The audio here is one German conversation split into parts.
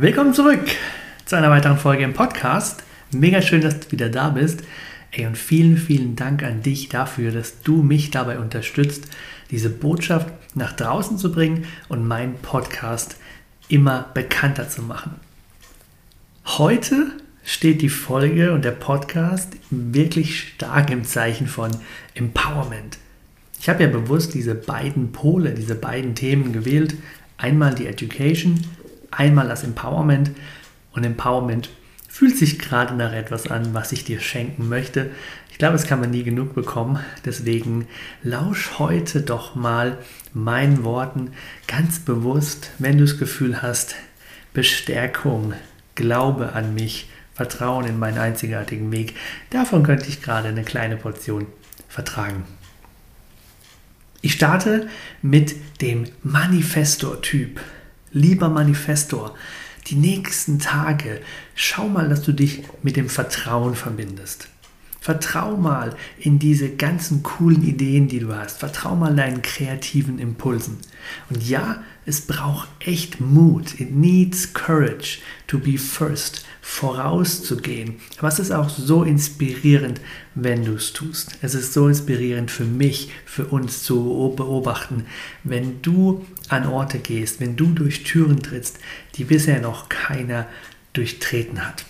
Willkommen zurück zu einer weiteren Folge im Podcast. Mega schön, dass du wieder da bist. Ey, und vielen, vielen Dank an dich dafür, dass du mich dabei unterstützt, diese Botschaft nach draußen zu bringen und meinen Podcast immer bekannter zu machen. Heute steht die Folge und der Podcast wirklich stark im Zeichen von Empowerment. Ich habe ja bewusst diese beiden Pole, diese beiden Themen gewählt. Einmal die Education einmal das Empowerment und Empowerment fühlt sich gerade nach etwas an, was ich dir schenken möchte. Ich glaube, es kann man nie genug bekommen. Deswegen lausch heute doch mal meinen Worten ganz bewusst, wenn du das Gefühl hast, Bestärkung, Glaube an mich, Vertrauen in meinen einzigartigen Weg. Davon könnte ich gerade eine kleine Portion vertragen. Ich starte mit dem Manifestor-Typ. Lieber Manifestor, die nächsten Tage, schau mal, dass du dich mit dem Vertrauen verbindest. Vertrau mal in diese ganzen coolen Ideen, die du hast. Vertrau mal deinen kreativen Impulsen. Und ja, es braucht echt Mut. It needs courage to be first, vorauszugehen. Aber es ist auch so inspirierend, wenn du es tust. Es ist so inspirierend für mich, für uns zu beobachten, wenn du an Orte gehst, wenn du durch Türen trittst, die bisher noch keiner durchtreten hat.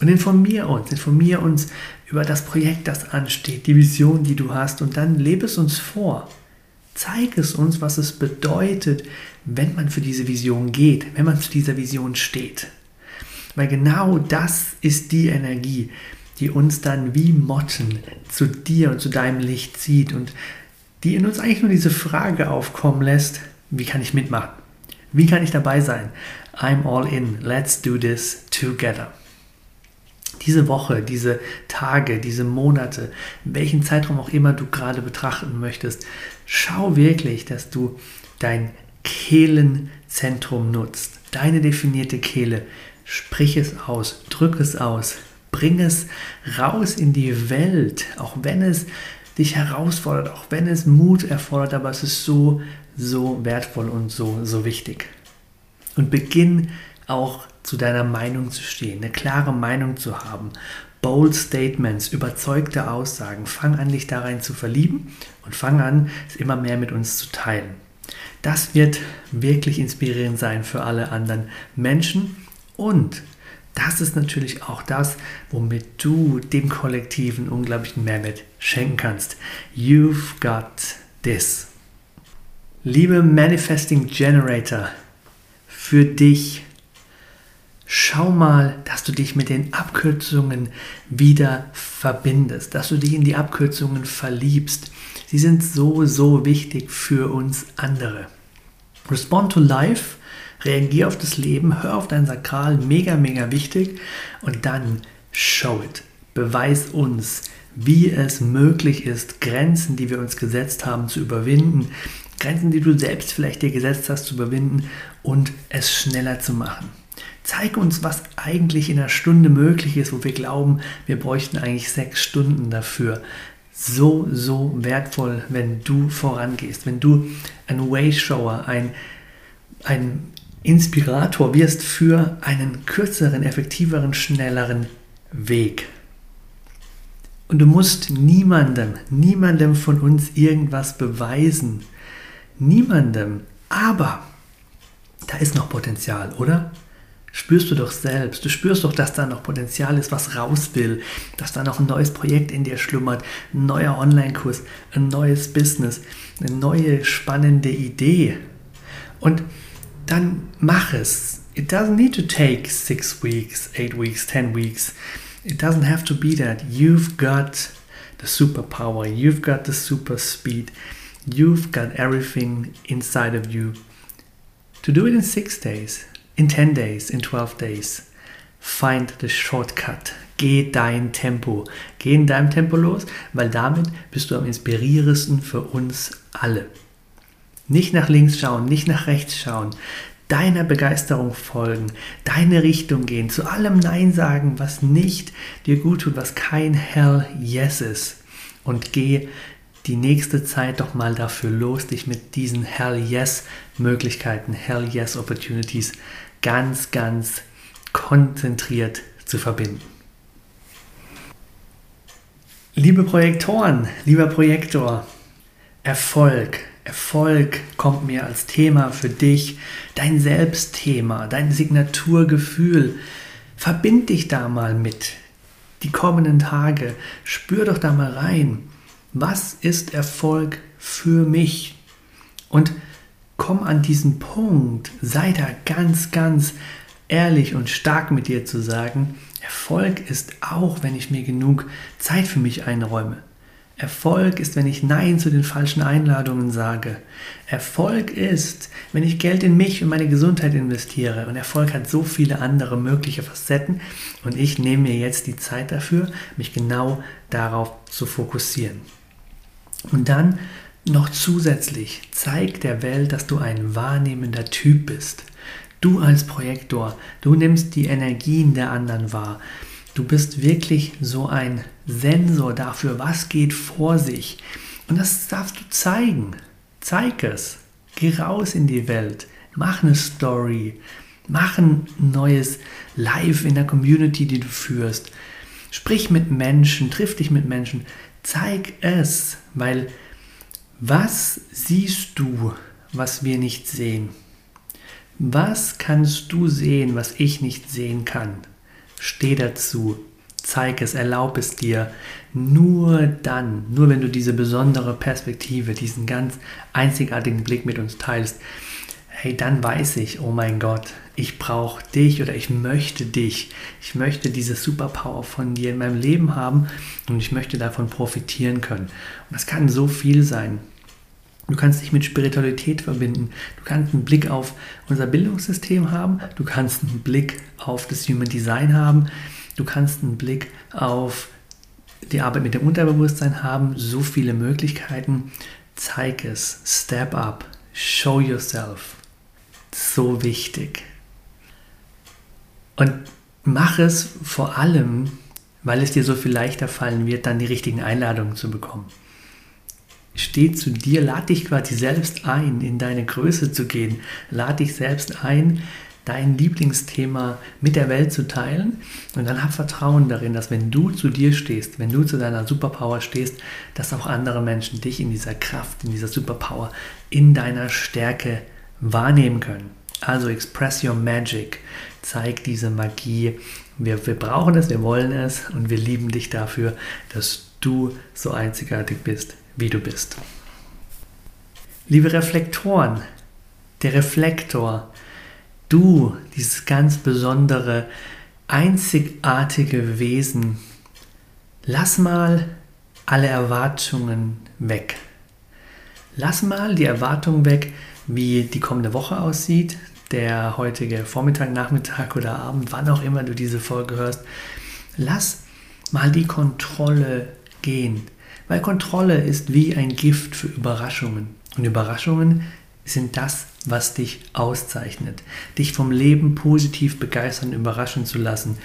Und informier uns, informier uns über das Projekt, das ansteht, die Vision, die du hast und dann lebe es uns vor. Zeig es uns, was es bedeutet, wenn man für diese Vision geht, wenn man zu dieser Vision steht. Weil genau das ist die Energie, die uns dann wie Motten zu dir und zu deinem Licht zieht und die in uns eigentlich nur diese Frage aufkommen lässt, wie kann ich mitmachen? Wie kann ich dabei sein? I'm all in. Let's do this together. Diese Woche, diese Tage, diese Monate, welchen Zeitraum auch immer du gerade betrachten möchtest, schau wirklich, dass du dein Kehlenzentrum nutzt. Deine definierte Kehle. Sprich es aus, drück es aus, bring es raus in die Welt, auch wenn es dich herausfordert, auch wenn es Mut erfordert, aber es ist so, so wertvoll und so, so wichtig. Und beginn auch zu deiner Meinung zu stehen, eine klare Meinung zu haben. Bold Statements, überzeugte Aussagen. Fang an, dich darin zu verlieben und fang an, es immer mehr mit uns zu teilen. Das wird wirklich inspirierend sein für alle anderen Menschen und das ist natürlich auch das, womit du dem Kollektiven unglaublichen Mehrwert schenken kannst. You've got this. Liebe Manifesting Generator, für dich, schau mal, dass du dich mit den Abkürzungen wieder verbindest, dass du dich in die Abkürzungen verliebst. Sie sind so, so wichtig für uns andere. Respond to Life, reagier auf das Leben, hör auf dein Sakral, mega, mega wichtig und dann show it. beweis uns, wie es möglich ist, Grenzen, die wir uns gesetzt haben, zu überwinden, Grenzen, die du selbst vielleicht dir gesetzt hast, zu überwinden und es schneller zu machen. Zeig uns, was eigentlich in einer Stunde möglich ist, wo wir glauben, wir bräuchten eigentlich sechs Stunden dafür. So, so wertvoll, wenn du vorangehst, wenn du ein Wayshower, ein, ein Inspirator wirst für einen kürzeren, effektiveren, schnelleren Weg. Und du musst niemandem, niemandem von uns irgendwas beweisen. Niemandem. Aber da ist noch Potenzial, oder? Spürst du doch selbst. Du spürst doch, dass da noch Potenzial ist, was raus will. Dass da noch ein neues Projekt in dir schlummert. Ein neuer Online-Kurs, ein neues Business, eine neue spannende Idee. Und dann mach es. It doesn't need to take six weeks, eight weeks, ten weeks. It doesn't have to be that. You've got the superpower. You've got the super speed. You've got everything inside of you to do it in six days, in 10 days, in 12 days. Find the shortcut. Geh dein Tempo. Geh in deinem Tempo los, weil damit bist du am inspirierendsten für uns alle. Nicht nach links schauen, nicht nach rechts schauen. Deiner Begeisterung folgen, deine Richtung gehen, zu allem Nein sagen, was nicht dir gut tut, was kein Hell Yes ist. Und geh die nächste Zeit doch mal dafür los, dich mit diesen Hell Yes Möglichkeiten, Hell Yes Opportunities ganz, ganz konzentriert zu verbinden. Liebe Projektoren, lieber Projektor, Erfolg, Erfolg kommt mir als Thema für dich, dein Selbstthema, dein Signaturgefühl. Verbind dich da mal mit. Die kommenden Tage, spür doch da mal rein was ist Erfolg für mich? Und komm an diesen Punkt, sei da ganz, ganz ehrlich und stark mit dir zu sagen, Erfolg ist auch, wenn ich mir genug Zeit für mich einräume. Erfolg ist, wenn ich Nein zu den falschen Einladungen sage. Erfolg ist, wenn ich Geld in mich und meine Gesundheit investiere. Und Erfolg hat so viele andere mögliche Facetten. Und ich nehme mir jetzt die Zeit dafür, mich genau darauf zu fokussieren. Und dann noch zusätzlich zeig der Welt, dass du ein wahrnehmender Typ bist. Du als Projektor, du nimmst die Energien der anderen wahr. Du bist wirklich so ein Sensor dafür, was geht vor sich. Und das darfst du zeigen. Zeig es. Geh raus in die Welt. Mach eine Story. Mach ein neues Live in der Community, die du führst. Sprich mit Menschen, triff dich mit Menschen. Zeig es, weil was siehst du, was wir nicht sehen? Was kannst du sehen, was ich nicht sehen kann? Steh dazu, zeig es, erlaub es dir. Nur dann, nur wenn du diese besondere Perspektive, diesen ganz einzigartigen Blick mit uns teilst, hey, dann weiß ich, oh mein Gott, ich brauche dich oder ich möchte dich. Ich möchte diese Superpower von dir in meinem Leben haben und ich möchte davon profitieren können. Und das kann so viel sein. Du kannst dich mit Spiritualität verbinden. Du kannst einen Blick auf unser Bildungssystem haben. Du kannst einen Blick auf das Human Design haben. Du kannst einen Blick auf die Arbeit mit dem Unterbewusstsein haben. So viele Möglichkeiten. Zeig es. Step up. Show yourself. So wichtig. Und mach es vor allem, weil es dir so viel leichter fallen wird, dann die richtigen Einladungen zu bekommen. Steh zu dir, lad dich quasi selbst ein, in deine Größe zu gehen. Lad dich selbst ein, dein Lieblingsthema mit der Welt zu teilen. Und dann hab Vertrauen darin, dass wenn du zu dir stehst, wenn du zu deiner Superpower stehst, dass auch andere Menschen dich in dieser Kraft, in dieser Superpower, in deiner Stärke wahrnehmen können. Also express your magic. Zeig diese Magie. Wir, wir brauchen es, wir wollen es und wir lieben dich dafür, dass du so einzigartig bist, wie du bist. Liebe Reflektoren, der Reflektor, du, dieses ganz besondere, einzigartige Wesen, lass mal alle Erwartungen weg. Lass mal die Erwartung weg, wie die kommende Woche aussieht, der heutige Vormittag, Nachmittag oder Abend, wann auch immer du diese Folge hörst. Lass mal die Kontrolle gehen. Weil Kontrolle ist wie ein Gift für Überraschungen. Und Überraschungen sind das, was dich auszeichnet. Dich vom Leben positiv begeistern, überraschen zu lassen.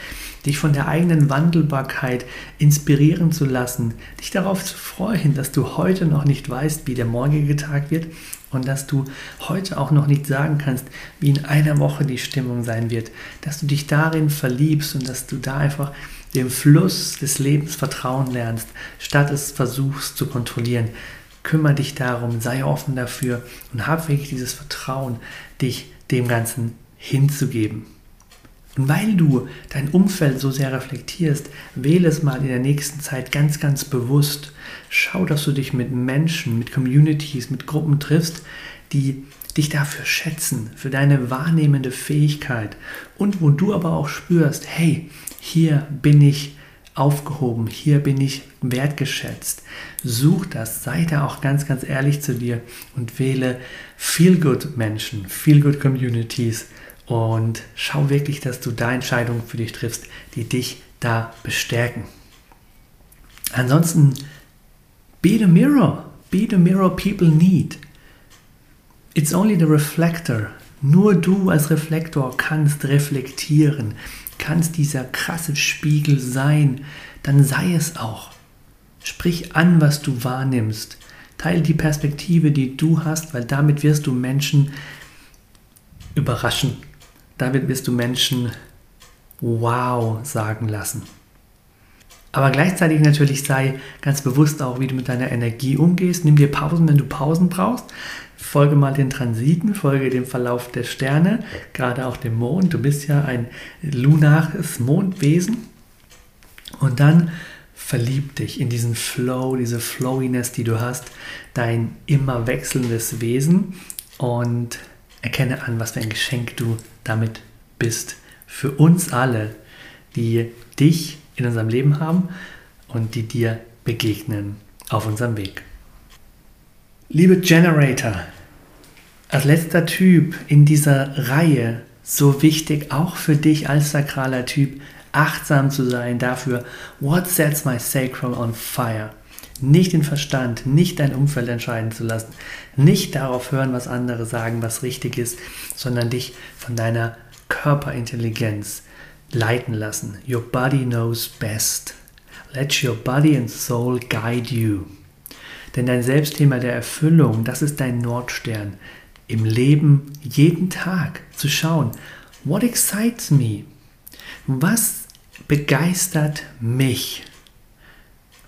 Dich von der eigenen Wandelbarkeit inspirieren zu lassen. Dich darauf zu freuen, dass du heute noch nicht weißt, wie der morgige Tag wird und dass du heute auch noch nicht sagen kannst, wie in einer Woche die Stimmung sein wird. Dass du dich darin verliebst und dass du da einfach dem Fluss des Lebens vertrauen lernst, statt es versuchst zu kontrollieren kümmere dich darum, sei offen dafür und hab wirklich dieses Vertrauen, dich dem Ganzen hinzugeben. Und weil du dein Umfeld so sehr reflektierst, wähle es mal in der nächsten Zeit ganz, ganz bewusst. Schau, dass du dich mit Menschen, mit Communities, mit Gruppen triffst, die dich dafür schätzen, für deine wahrnehmende Fähigkeit und wo du aber auch spürst, hey, hier bin ich aufgehoben, hier bin ich wertgeschätzt. Such das, sei da auch ganz, ganz ehrlich zu dir und wähle Feel-Good-Menschen, Feel-Good-Communities und schau wirklich, dass du da Entscheidungen für dich triffst, die dich da bestärken. Ansonsten, be the mirror, be the mirror people need. It's only the reflector. Nur du als Reflektor kannst reflektieren kannst dieser krasse Spiegel sein, dann sei es auch. Sprich an, was du wahrnimmst. Teile die Perspektive, die du hast, weil damit wirst du Menschen überraschen. Damit wirst du Menschen wow sagen lassen. Aber gleichzeitig natürlich sei ganz bewusst auch, wie du mit deiner Energie umgehst. Nimm dir Pausen, wenn du Pausen brauchst. Folge mal den Transiten, folge dem Verlauf der Sterne, gerade auch dem Mond. Du bist ja ein lunares Mondwesen. Und dann verlieb dich in diesen Flow, diese Flowiness, die du hast, dein immer wechselndes Wesen und erkenne an, was für ein Geschenk du damit bist. Für uns alle, die dich in unserem Leben haben und die dir begegnen auf unserem Weg. Liebe Generator, als letzter Typ in dieser Reihe, so wichtig auch für dich als sakraler Typ, achtsam zu sein dafür, what sets my sacral on fire? Nicht den Verstand, nicht dein Umfeld entscheiden zu lassen, nicht darauf hören, was andere sagen, was richtig ist, sondern dich von deiner Körperintelligenz leiten lassen. Your body knows best. Let your body and soul guide you. Denn dein Selbstthema der Erfüllung, das ist dein Nordstern. Im Leben jeden Tag zu schauen, what excites me? Was begeistert mich?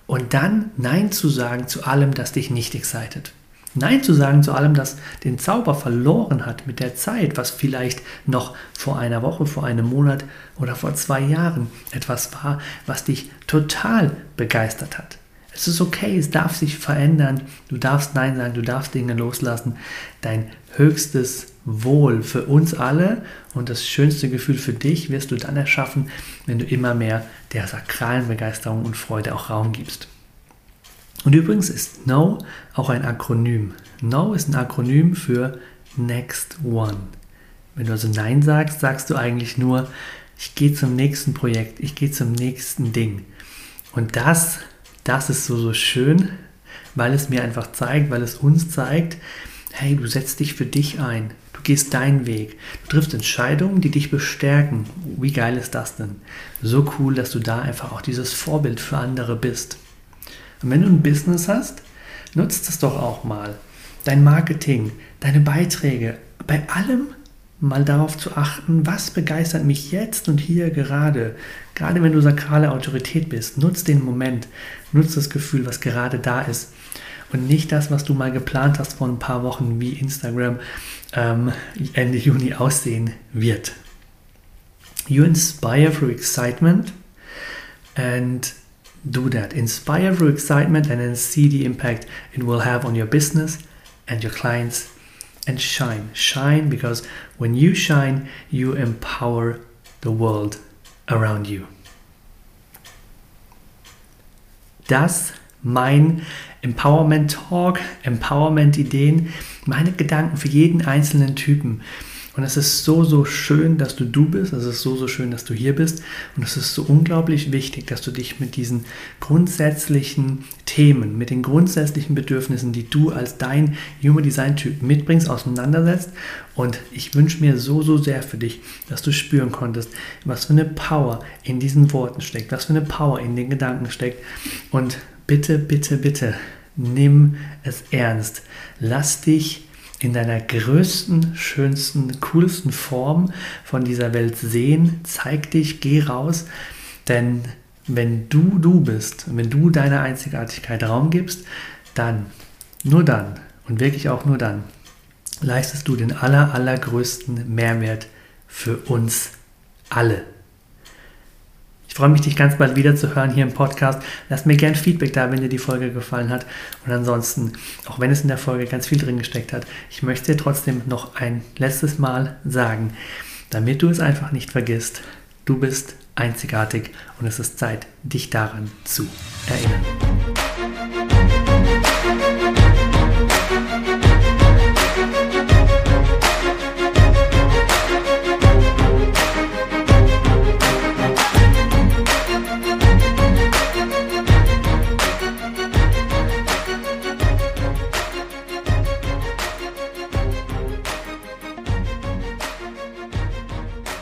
Und dann Nein zu sagen zu allem, das dich nicht excited. Nein zu sagen zu allem, das den Zauber verloren hat mit der Zeit, was vielleicht noch vor einer Woche, vor einem Monat oder vor zwei Jahren etwas war, was dich total begeistert hat. Es ist okay, es darf sich verändern. Du darfst Nein sagen, du darfst Dinge loslassen. Dein höchstes Wohl für uns alle und das schönste Gefühl für dich wirst du dann erschaffen, wenn du immer mehr der sakralen Begeisterung und Freude auch Raum gibst. Und übrigens ist No auch ein Akronym. No ist ein Akronym für Next One. Wenn du also Nein sagst, sagst du eigentlich nur, ich gehe zum nächsten Projekt, ich gehe zum nächsten Ding. Und das das ist so, so schön, weil es mir einfach zeigt, weil es uns zeigt, hey, du setzt dich für dich ein, du gehst deinen Weg, du triffst Entscheidungen, die dich bestärken. Wie geil ist das denn? So cool, dass du da einfach auch dieses Vorbild für andere bist. Und wenn du ein Business hast, nutzt es doch auch mal. Dein Marketing, deine Beiträge, bei allem mal darauf zu achten, was begeistert mich jetzt und hier gerade. Gerade wenn du sakrale Autorität bist, nutz den Moment, nutz das Gefühl, was gerade da ist. Und nicht das, was du mal geplant hast vor ein paar Wochen, wie Instagram ähm, Ende Juni aussehen wird. You inspire through excitement and do that. Inspire through excitement and then see the impact it will have on your business and your clients and shine. Shine because when you shine, you empower the world around you. Das mein Empowerment Talk, Empowerment Ideen, meine Gedanken für jeden einzelnen Typen. Und es ist so, so schön, dass du du bist. Es ist so, so schön, dass du hier bist. Und es ist so unglaublich wichtig, dass du dich mit diesen grundsätzlichen Themen, mit den grundsätzlichen Bedürfnissen, die du als dein Human Design Typ mitbringst, auseinandersetzt. Und ich wünsche mir so, so sehr für dich, dass du spüren konntest, was für eine Power in diesen Worten steckt, was für eine Power in den Gedanken steckt. Und bitte, bitte, bitte, nimm es ernst. Lass dich in deiner größten, schönsten, coolsten Form von dieser Welt sehen. Zeig dich, geh raus, denn wenn du du bist, wenn du deiner Einzigartigkeit Raum gibst, dann, nur dann und wirklich auch nur dann, leistest du den aller, allergrößten Mehrwert für uns alle freue mich, dich ganz bald wieder zu hören hier im Podcast. Lass mir gern Feedback da, wenn dir die Folge gefallen hat. Und ansonsten, auch wenn es in der Folge ganz viel drin gesteckt hat, ich möchte dir trotzdem noch ein letztes Mal sagen, damit du es einfach nicht vergisst, du bist einzigartig und es ist Zeit, dich daran zu erinnern.